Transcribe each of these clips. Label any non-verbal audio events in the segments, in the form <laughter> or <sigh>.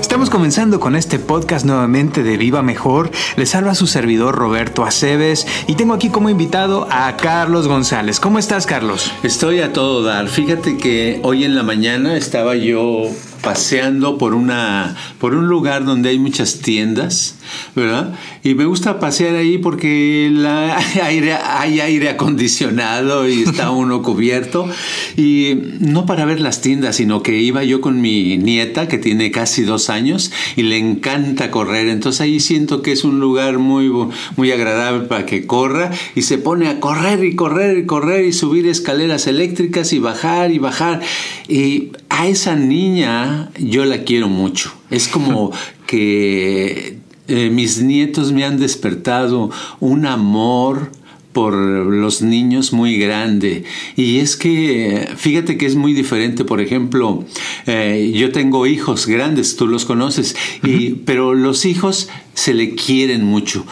Estamos comenzando con este podcast nuevamente de Viva Mejor. Les habla su servidor Roberto Aceves y tengo aquí como invitado a Carlos González. ¿Cómo estás, Carlos? Estoy a todo dar. Fíjate que hoy en la mañana estaba yo paseando por una por un lugar donde hay muchas tiendas, ¿verdad? Y me gusta pasear ahí porque la, <laughs> aire, hay aire acondicionado y está <laughs> uno cubierto. Y no para ver las tiendas, sino que iba yo con mi nieta que tiene casi dos años y le encanta correr. Entonces ahí siento que es un lugar muy, muy agradable para que corra y se pone a correr y correr y correr y subir escaleras eléctricas y bajar y bajar. Y a esa niña yo la quiero mucho. Es como <laughs> que eh, mis nietos me han despertado un amor por los niños muy grande. Y es que, fíjate que es muy diferente, por ejemplo, eh, yo tengo hijos grandes, tú los conoces, y, pero los hijos se le quieren mucho.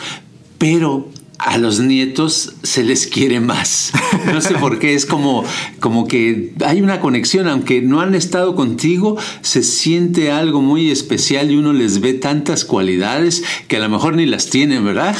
Pero a los nietos se les quiere más. No sé por qué, es como, como que hay una conexión, aunque no han estado contigo, se siente algo muy especial y uno les ve tantas cualidades que a lo mejor ni las tienen, ¿verdad?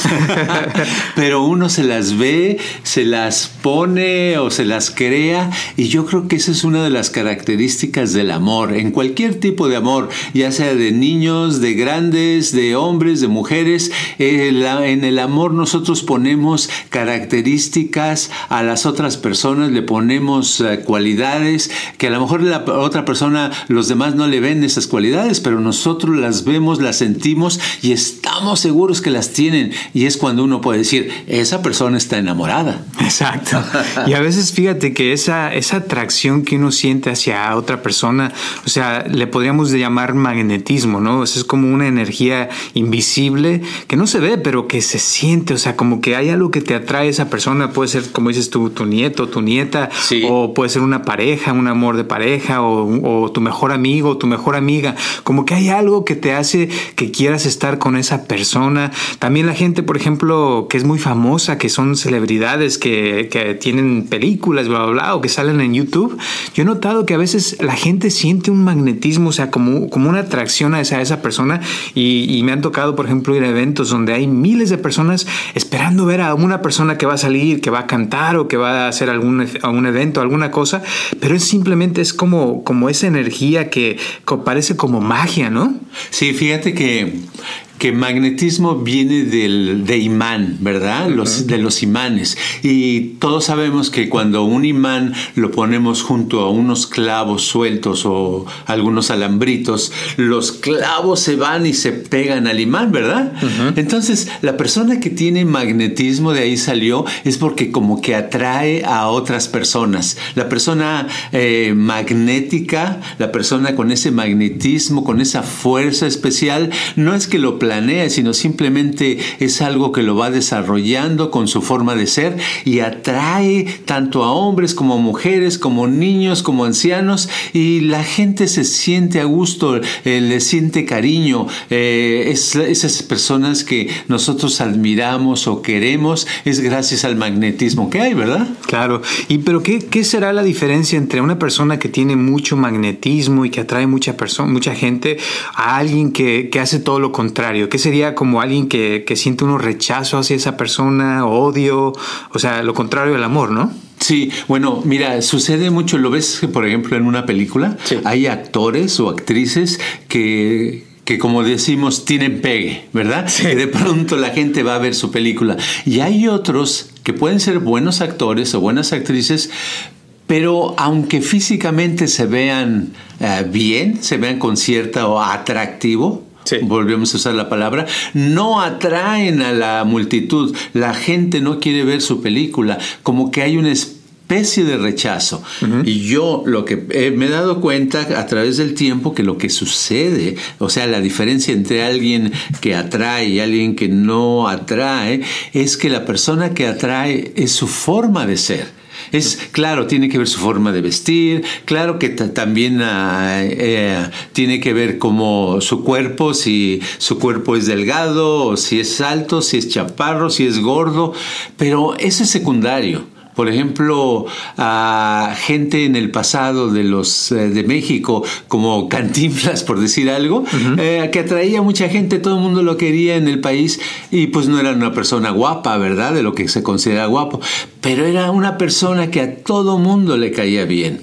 <laughs> Pero uno se las ve, se las pone o se las crea y yo creo que esa es una de las características del amor, en cualquier tipo de amor, ya sea de niños, de grandes, de hombres, de mujeres, en el amor nosotros ponemos características a las otras personas, le ponemos eh, cualidades que a lo mejor la otra persona, los demás no le ven esas cualidades, pero nosotros las vemos, las sentimos y estamos seguros que las tienen. Y es cuando uno puede decir, esa persona está enamorada. Exacto. <laughs> Y a veces fíjate que esa, esa atracción que uno siente hacia otra persona, o sea, le podríamos llamar magnetismo, ¿no? es como una energía invisible que no se ve, pero que se siente, o sea, como que hay algo que te atrae a esa persona, puede ser, como dices tú, tu nieto, tu nieta, o puede ser una pareja, un amor de pareja, o, tu mejor amigo, tu mejor amiga, como que hay algo que te hace que quieras estar con esa persona. También la gente, por ejemplo, que es muy famosa, que son celebridades, que, que tienen películas, bla, bla, bla, o que salen en YouTube, yo he notado que a veces la gente siente un magnetismo, o sea, como, como una atracción a esa, a esa persona, y, y me han tocado, por ejemplo, ir a eventos donde hay miles de personas esperando ver a una persona que va a salir, que va a cantar o que va a hacer algún, algún evento, alguna cosa, pero es simplemente es como, como esa energía que parece como magia, ¿no? Sí, fíjate que que magnetismo viene del, de imán, ¿verdad? Los, de los imanes. Y todos sabemos que cuando un imán lo ponemos junto a unos clavos sueltos o algunos alambritos, los clavos se van y se pegan al imán, ¿verdad? Entonces, la persona que tiene magnetismo de ahí salió es porque como que atrae a otras personas. La persona eh, magnética, la persona con ese magnetismo, con esa fuerza especial, no es que lo planea, sino simplemente es algo que lo va desarrollando con su forma de ser y atrae tanto a hombres como a mujeres, como niños, como ancianos y la gente se siente a gusto, eh, le siente cariño. Eh, es, esas personas que nosotros admiramos o queremos es gracias al magnetismo que hay, ¿verdad? Claro. ¿Y pero qué, qué será la diferencia entre una persona que tiene mucho magnetismo y que atrae mucha, mucha gente a alguien que, que hace todo lo contrario? ¿Qué sería como alguien que, siente un rechazo hacia esa persona, odio? O sea, lo contrario del amor, ¿no? Sí, bueno, mira, sucede mucho, lo ves, por ejemplo, en una película, hay actores o actrices que que como decimos tienen pegue, ¿verdad? Que de pronto la gente va a ver su película. Y hay otros que pueden ser buenos actores o buenas actrices, pero aunque físicamente se vean eh, bien, se vean con cierto atractivo, volvemos a usar la palabra, no atraen a la multitud. La gente no quiere ver su película. Como que hay una especie de rechazo. Y yo lo que me he dado cuenta a través del tiempo que lo que sucede, o sea, la diferencia entre alguien que atrae y alguien que no atrae, es que la persona que atrae es su forma de ser. Es claro, tiene que ver su forma de vestir, claro que también ah, eh, tiene que ver como su cuerpo, si su cuerpo es delgado, o si es alto, si es chaparro, si es gordo, pero eso es secundario por ejemplo, a gente en el pasado de los eh, de México, como Cantinflas, por decir algo, eh, que atraía a mucha gente, todo el mundo lo quería en el país y pues no era una persona guapa, ¿verdad? De lo que se considera guapo, pero era una persona que a todo mundo le caía bien.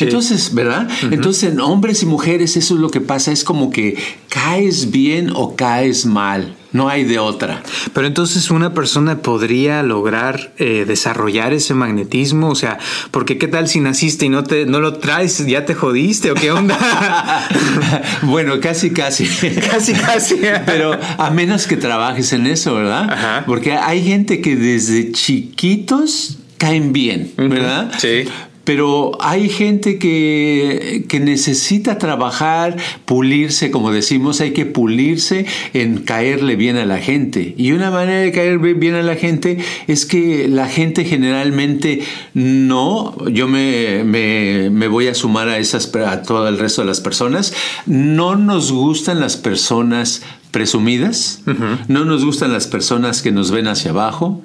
Entonces, ¿verdad? Entonces, en hombres y mujeres eso es lo que pasa, es como que caes bien o caes mal. No hay de otra. Pero entonces una persona podría lograr eh, desarrollar ese magnetismo, o sea, porque qué tal si naciste y no te no lo traes, ya te jodiste o qué onda. <laughs> bueno, casi casi. <laughs> casi casi. Pero a menos que trabajes en eso, ¿verdad? Porque hay gente que desde chiquitos caen bien, ¿verdad? Sí. Pero hay gente que, que, necesita trabajar, pulirse, como decimos, hay que pulirse en caerle bien a la gente. Y una manera de caer bien a la gente es que la gente generalmente no, yo me, me, me voy a sumar a, esas, a todo el resto de las personas, no nos gustan las personas presumidas, no nos gustan las personas que nos ven hacia abajo,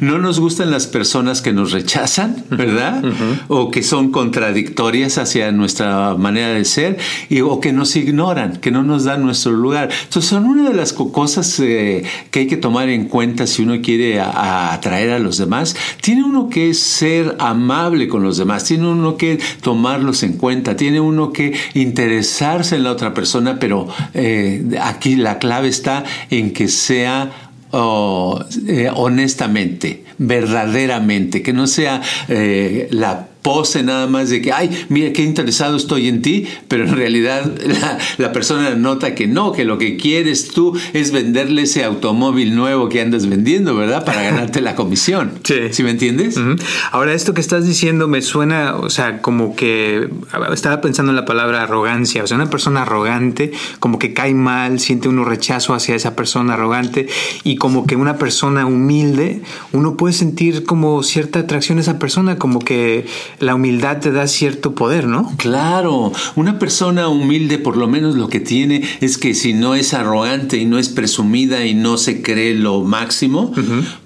no nos gustan las personas que nos rechazan, ¿verdad? O que son contradictorias hacia nuestra manera de ser, y, o que nos ignoran, que no nos dan nuestro lugar. Entonces son una de las cosas eh, que hay que tomar en cuenta si uno quiere atraer a los demás. Tiene uno que ser amable con los demás, tiene uno que tomarlos en cuenta, tiene uno que interesarse en la otra persona, pero eh, aquí la clave está en que sea eh, honestamente, verdaderamente, que no sea eh, la pose nada más de que, ay, mira qué interesado estoy en ti, pero en realidad <laughs> la, persona nota que no, que lo que quieres tú es venderle ese automóvil nuevo que andas vendiendo, ¿verdad? Para ganarte la comisión. <laughs> Sí. ¿Sí me entiendes? Ahora, esto que estás diciendo me suena, o sea, como que estaba pensando en la palabra arrogancia, o sea, una persona arrogante, como que cae mal, siente uno rechazo hacia esa persona arrogante y como que una persona humilde, uno puede sentir como cierta atracción a esa persona, como que la humildad te da cierto poder, ¿no? Claro, una persona humilde por lo menos lo que tiene es que si no es arrogante y no es presumida y no se cree lo máximo,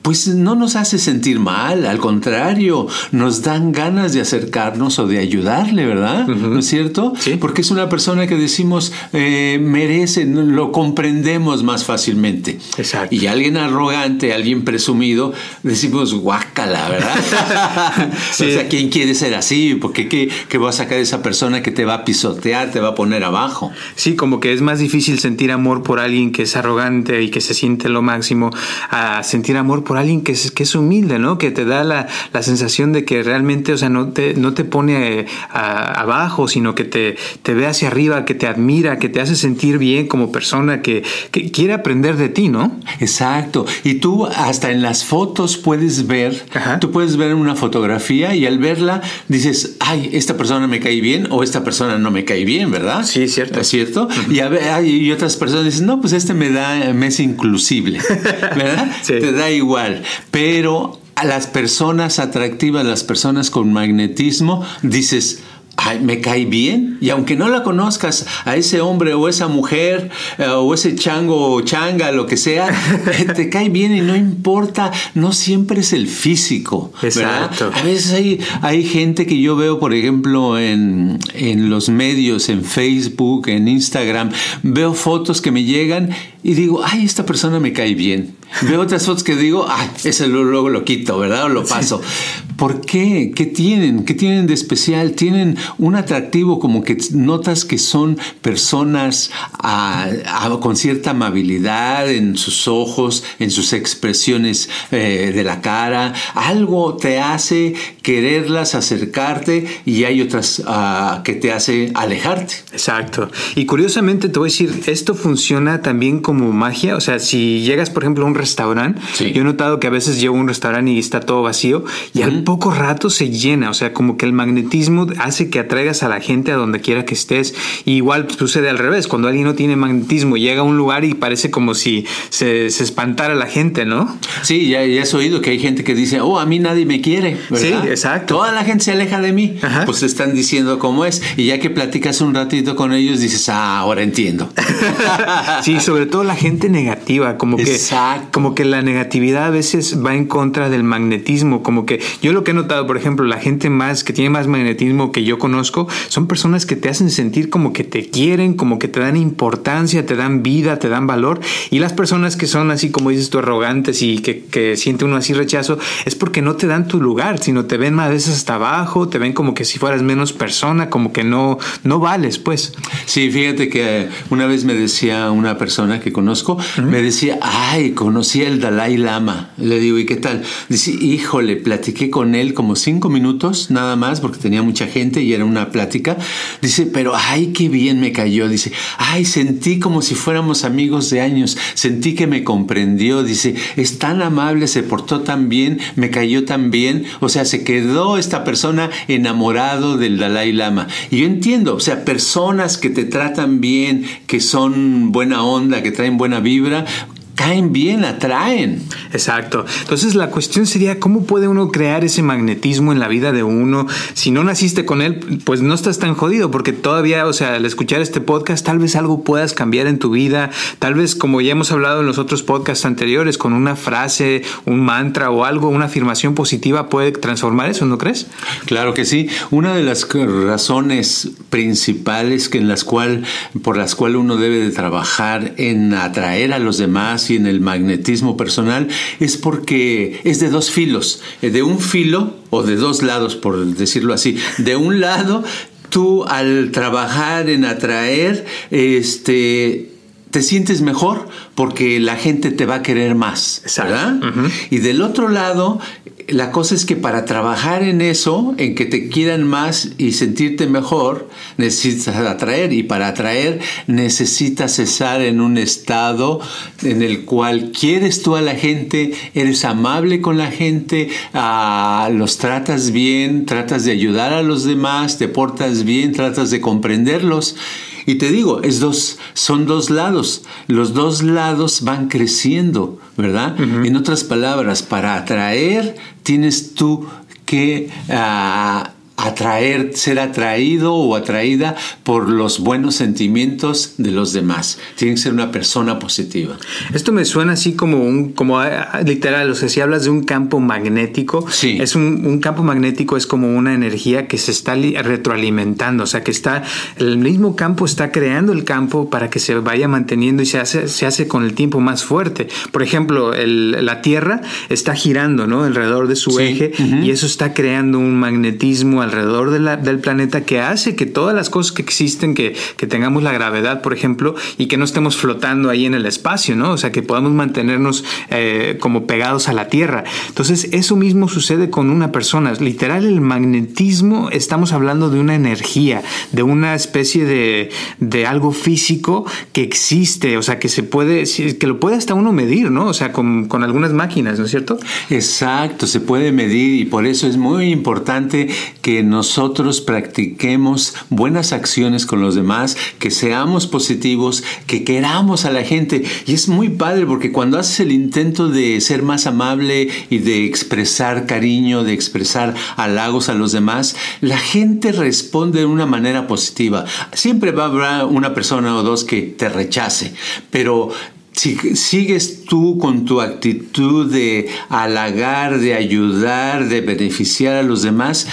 pues no nos hace sentir mal, al contrario, nos dan ganas de acercarnos o de ayudarle, ¿verdad? ¿No es cierto? Sí. Porque es una persona que decimos eh, merece, lo comprendemos más fácilmente. Exacto. Y alguien arrogante, alguien presumido, decimos guácala, ¿verdad? Sí. <laughs> <laughs> O sea, ¿quién quiere ser así? Porque ¿qué, qué va a sacar esa persona que te va a pisotear, te va a poner abajo? Sí, como que es más difícil sentir amor por alguien que es arrogante y que se siente lo máximo a sentir amor por alguien que es, que es humilde, ¿no? Que te da la, la sensación de que realmente, o sea, no te, no te pone eh, a- abajo, sino que te, te ve hacia arriba, que te admira, que te hace sentir bien como persona, que, que quiere aprender de ti, ¿no? Exacto. Y tú hasta en las fotos puedes ver, Ajá. tú puedes ver una fotografía y al verla dices, ay, esta persona me cae bien o esta persona no me cae bien, ¿verdad? Sí, cierto. ¿Es cierto? Y, a ver, hay- y otras personas dicen, no, pues este me da, me es inclusible, <laughs> ¿verdad? Sí. Te da igual. Pero a las personas atractivas, las personas con magnetismo, dices, Ay, me cae bien. Y aunque no la conozcas, a ese hombre o esa mujer eh, o ese chango o changa, lo que sea, <laughs> eh, te cae bien y no importa, no siempre es el físico. ¿verdad? Exacto. A veces hay, hay gente que yo veo, por ejemplo, en, en los medios, en Facebook, en Instagram, veo fotos que me llegan y digo, ay, esta persona me cae bien. Veo otras fotos que digo, ay, ese luego lo quito, ¿verdad? O lo paso. ¿Por qué? ¿Qué tienen? ¿Qué tienen de especial? Tienen un atractivo como que notas que son personas ah, ah, con cierta amabilidad en sus ojos, en sus expresiones eh, de la cara. Algo te hace quererlas, acercarte y hay otras ah, que te hace alejarte. Exacto. Y curiosamente te voy a decir, esto funciona también como magia. O sea, si llegas, por ejemplo, a un restaurante, Sí. yo he notado que a veces llego a un restaurante y está todo vacío y al poco rato se llena. O sea, como que el magnetismo hace que atraigas a la gente a donde quiera que estés. Y igual sucede al revés. Cuando alguien no tiene magnetismo, llega a un lugar y parece como si se, se espantara la gente, ¿no? Sí, ya, ya has oído que hay gente que dice, oh, a mí nadie me quiere. ¿verdad? Sí, exacto. Toda la gente se aleja de mí. Ajá. Pues te están diciendo cómo es. Y ya que platicas un ratito con ellos, dices, ah, ahora entiendo. <laughs> Sí, sobre todo la gente negativa, como que, Exacto. Como que la negatividad a veces va en contra del magnetismo, como que yo lo que he notado, por ejemplo, la gente más que tiene más magnetismo que yo conozco, son personas que te hacen sentir como que te quieren, como que te dan importancia, te dan vida, te dan valor, y las personas que son así como dices tú arrogantes y que, que siente uno así rechazo, es porque no te dan tu lugar, sino te ven a veces hasta abajo, te ven como que si fueras menos persona, como que no, no vales, pues. Sí, fíjate que una vez me decía una persona que conozco, me decía, ay, conocí al Dalai Lama. Le digo, ¿y qué tal? Dice, híjole, platiqué con él como cinco minutos nada más porque tenía mucha gente y era una plática. Dice, pero ay, qué bien me cayó. Dice, ay, sentí como si fuéramos amigos de años. Sentí que me comprendió. Dice, es tan amable, se portó tan bien, me cayó tan bien. O sea, se quedó esta persona enamorado del Dalai Lama. Y yo entiendo, o sea, personas que te tratan bien, que son buena onda, que traen buena vibra, caen bien, atraen. Exacto. Entonces la cuestión sería cómo puede uno crear ese magnetismo en la vida de uno. Si no naciste con él, pues no estás tan jodido porque todavía, o sea, al escuchar este podcast, tal vez algo puedas cambiar en tu vida. Tal vez, como ya hemos hablado en los otros podcasts anteriores, con una frase, un mantra o algo, una afirmación positiva puede transformar eso, ¿no crees? Claro que sí. Una de las razones principales que en las cual, por las cuales uno debe de trabajar en atraer a los demás y en el magnetismo personal es porque es de dos filos. Eh, De un filo o de dos lados, por decirlo así. De un lado, tú al trabajar en atraer, este te sientes mejor porque la gente te va a querer más, Exacto. ¿verdad? Y del otro lado, la cosa es que para trabajar en eso, en que te quieran más y sentirte mejor, necesitas atraer. Y para atraer necesitas estar en un estado en el cual quieres tú a la gente, eres amable con la gente, ah, los tratas bien, tratas de ayudar a los demás, te portas bien, tratas de comprenderlos. Y te digo, es dos, son dos lados. Los dos lados van creciendo, ¿verdad? En otras palabras, para atraer tienes tú que ah, atraer, ser atraído o atraída por los buenos sentimientos de los demás. Tienes que ser una persona positiva. Esto me suena así como un, como ah, literal, o sea, si hablas de un campo magnético, Sí. es un, un campo magnético es como una energía que se está li- retroalimentando, o sea, que está, el mismo campo está creando el campo para que se vaya manteniendo y se hace, se hace con el tiempo más fuerte. Por ejemplo, el- la Tierra está girando, ¿no? Alrededor de su Sí, eje y eso está creando un magnetismo alrededor de la- del planeta que hace que todas las cosas que existen, que, que tengamos la gravedad, por ejemplo, y que no estemos flotando ahí en el espacio, ¿no? O sea, que podamos mantenernos eh, como pegados a la Tierra. Entonces, eso mismo sucede con una persona. Literal, el magnetismo, estamos hablando de una energía, de una especie de, de algo físico que existe, o sea, que se puede, que lo puede hasta uno medir, ¿no? O sea, con, con algunas máquinas, ¿no es cierto? Exacto, se puede medir y por eso es muy importante que nosotros practiquemos buenas acciones con los demás, que seamos positivos, que queramos a la gente. Y es muy padre porque cuando haces el intento de ser más amable y de expresar cariño, de expresar halagos a los demás, la gente responde de una manera positiva. Siempre va a haber una persona o dos que te rechace, pero si sigues tú con tu actitud de halagar, de ayudar, de beneficiar a los demás,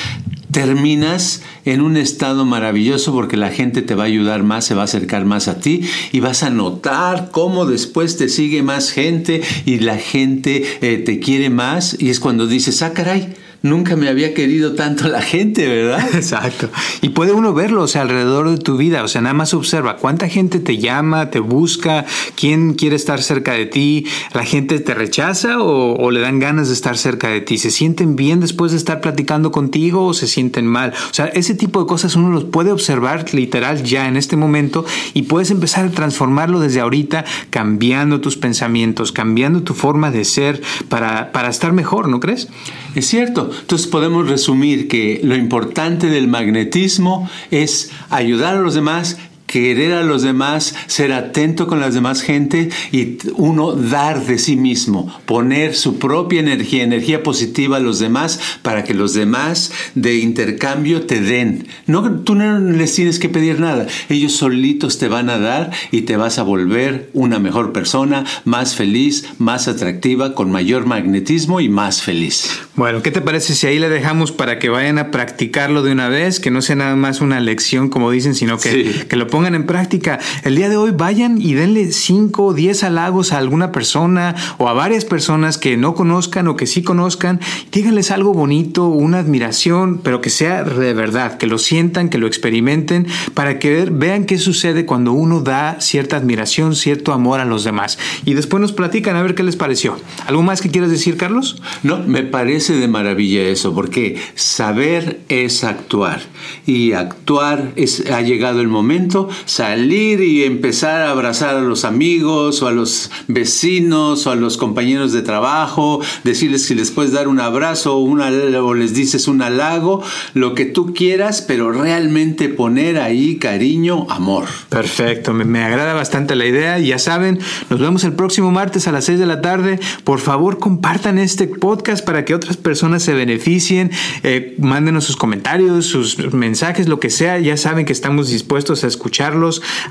terminas en un estado maravilloso porque la gente te va a ayudar más, se va a acercar más a ti y vas a notar cómo después te sigue más gente y la gente eh, te quiere más y es cuando dices, ah, caray, nunca me había querido tanto la gente, ¿verdad? <laughs> Exacto. Y puede uno verlo, o sea, alrededor de tu vida, o sea, nada más observa cuánta gente te llama, te busca, quién quiere estar cerca de ti, la gente te rechaza o, le dan ganas de estar cerca de ti, se sienten bien después de estar platicando contigo o se sienten mal. O sea, ese tipo de cosas uno los puede observar literal ya en este momento y puedes empezar a transformarlo desde ahorita, cambiando tus pensamientos, cambiando tu forma de ser para, para estar mejor, ¿no crees? Es cierto. Entonces podemos resumir que lo importante del magnetismo es ayudar a los demás querer a los demás, ser atento con las demás gente y uno dar de sí mismo, poner su propia energía, energía positiva a los demás para que los demás de intercambio te den. No, tú no les tienes que pedir nada, ellos solitos te van a dar y te vas a volver una mejor persona, más feliz, más atractiva, con mayor magnetismo y más feliz. Bueno, ¿qué te parece si ahí le dejamos para que vayan a practicarlo de una vez, que no sea nada más una lección como dicen, sino que, que lo pongan pongan en práctica. El día de hoy vayan y denle 5 o 10 halagos a alguna persona o a varias personas que no conozcan o que sí conozcan. Díganles algo bonito, una admiración, pero que sea de verdad, que lo sientan, que lo experimenten, para que vean qué sucede cuando uno da cierta admiración, cierto amor a los demás. Y después nos platican a ver qué les pareció. ¿Algo más que quieras decir, Carlos? No, me parece de maravilla eso, porque saber es actuar y actuar es, ha llegado el momento salir y empezar a abrazar a los amigos o a los vecinos o a los compañeros de trabajo, decirles si les puedes dar un abrazo o, o les dices un halago, lo que tú quieras, pero realmente poner ahí cariño, amor. Perfecto, me, agrada bastante la idea. Ya saben, nos vemos el próximo martes a las 6 de la tarde. Por favor, compartan este podcast para que otras personas se beneficien. Eh, mándenos sus comentarios, sus mensajes, lo que sea. Ya saben que estamos dispuestos a escuchar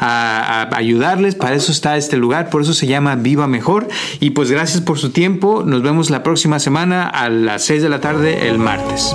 a, ayudarles. Para eso está este lugar, por eso se llama Viva Mejor. Y pues gracias por su tiempo. Nos vemos la próxima semana a las 6 de la tarde el martes.